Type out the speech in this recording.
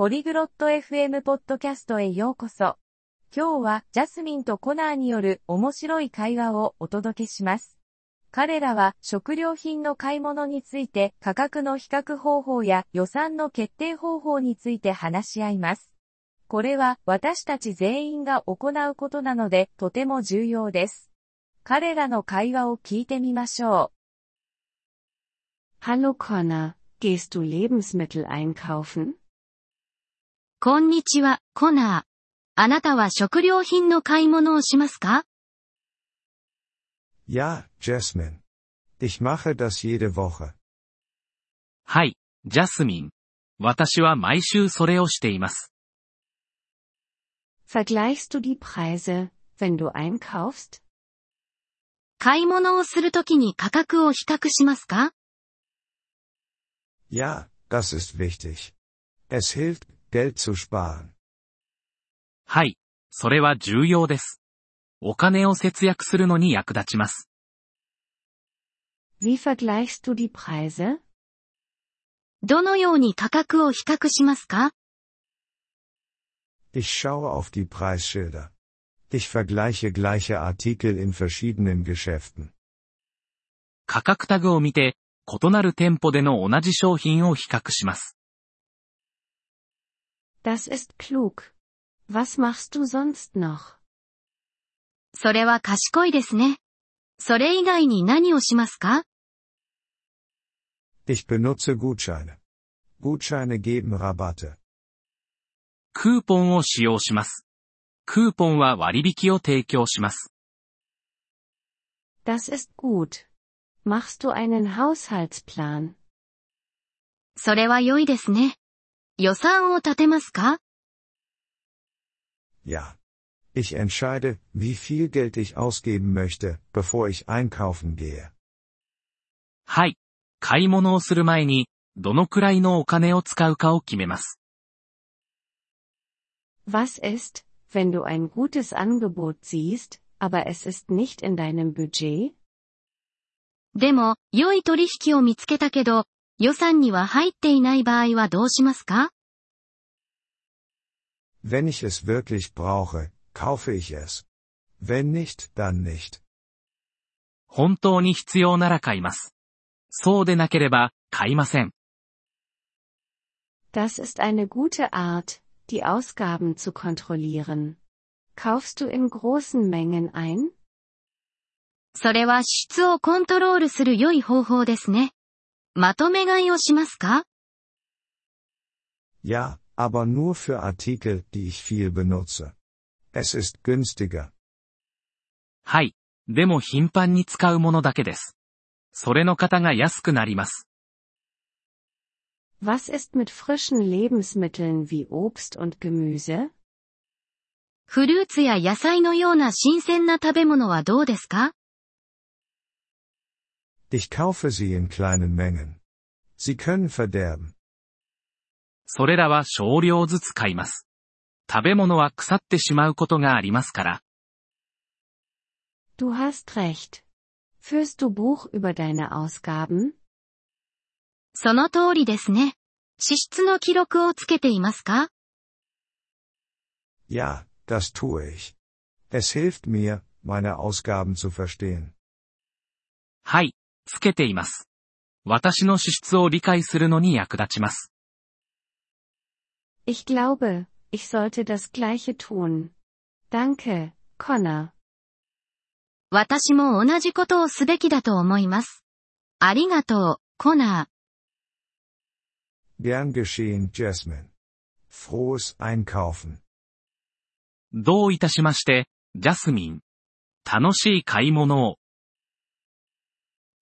ポリグロット FM ポッドキャストへようこそ。今日はジャスミンとコナーによる面白い会話をお届けします。彼らは食料品の買い物について価格の比較方法や予算の決定方法について話し合います。これは私たち全員が行うことなのでとても重要です。彼らの会話を聞いてみましょう。Hallo Connor, gehst du Lebensmittel einkaufen? こんにちは、コナー。あなたは食料品の買い物をしますか Ja, Jasmine. Ich mache das jede Woche. はい、ジャスミン。私は毎週それをしています。Vergleichst du die Preise, wenn du einkaufst? 買い物をするときに価格を比較しますか Ja, das ist wichtig. Es hilft, Geld zu sparen. はい、それは重要です。お金を節約するのに役立ちます。Wie vergleichst du die Preise? どのように価格を比較しますか Ich schaue auf die Preisschilder. Ich vergleiche gleiche Artikel in verschiedenen Geschäften. 価格タグを見て、異なる店舗での同じ商品を比較します。Das ist klug. Was machst du sonst noch? それは賢いですね。それ以外に何をしますか Ich benutze Gutscheine. Gutscheine geben Rabatte. クーポンを使用します。クーポンは割引を提供します。Das ist gut. Machst du einen Haushaltsplan? それは良いですね。予算を立てますか Ja. Ich entscheide, wie viel Geld ich ausgeben möchte, bevor ich einkaufen gehe. はい。買い物をする前に、どのくらいのお金を使うかを決めます。Was ist, wenn du ein gutes Angebot siehst, aber es ist nicht in deinem Budget? でも、良い取引を見つけたけど、 予算には入っていない場合はどうしますか Wenn ich es wirklich brauche, kaufe ich es. Wenn nicht, dann nicht. 本当に必要なら買います。そうでなければ、買いません。Das ist eine gute Art, die Ausgaben zu kontrollieren. Kaufst du in großen Mengen ein? それは質をコントロールする良い方法ですね。まとめ買いをしますか Ja, aber nur für Artikel, die ich viel benutze. Es ist günstiger. はい。でも頻繁に使うものだけです。それの方が安くなります。Was ist mit frischen Lebensmitteln wie Obst und Gemüse? フルーツや野菜のような新鮮な食べ物はどうですか Ich kaufe sie in kleinen Mengen. Sie können verderben. それらは少量ずつ買います。食べ物は腐ってしまうことがありますから。Du hast recht. Führst du Buch über deine Ausgaben? その通りですね。支出の記録をつけていますか Ja, das tue ich. Es hilft mir, meine Ausgaben zu verstehen. はい。 つけています。私の資質を理解するのに役立ちます。Ich glaube, ich sollte das gleiche tun. Danke, Connor. 私も同じことをすべきだと思います。ありがとう、コナー。Gern geschehen, Jasmine. Frohes Einkaufen. どういたしまして、ジャスミン。楽しい買い物を。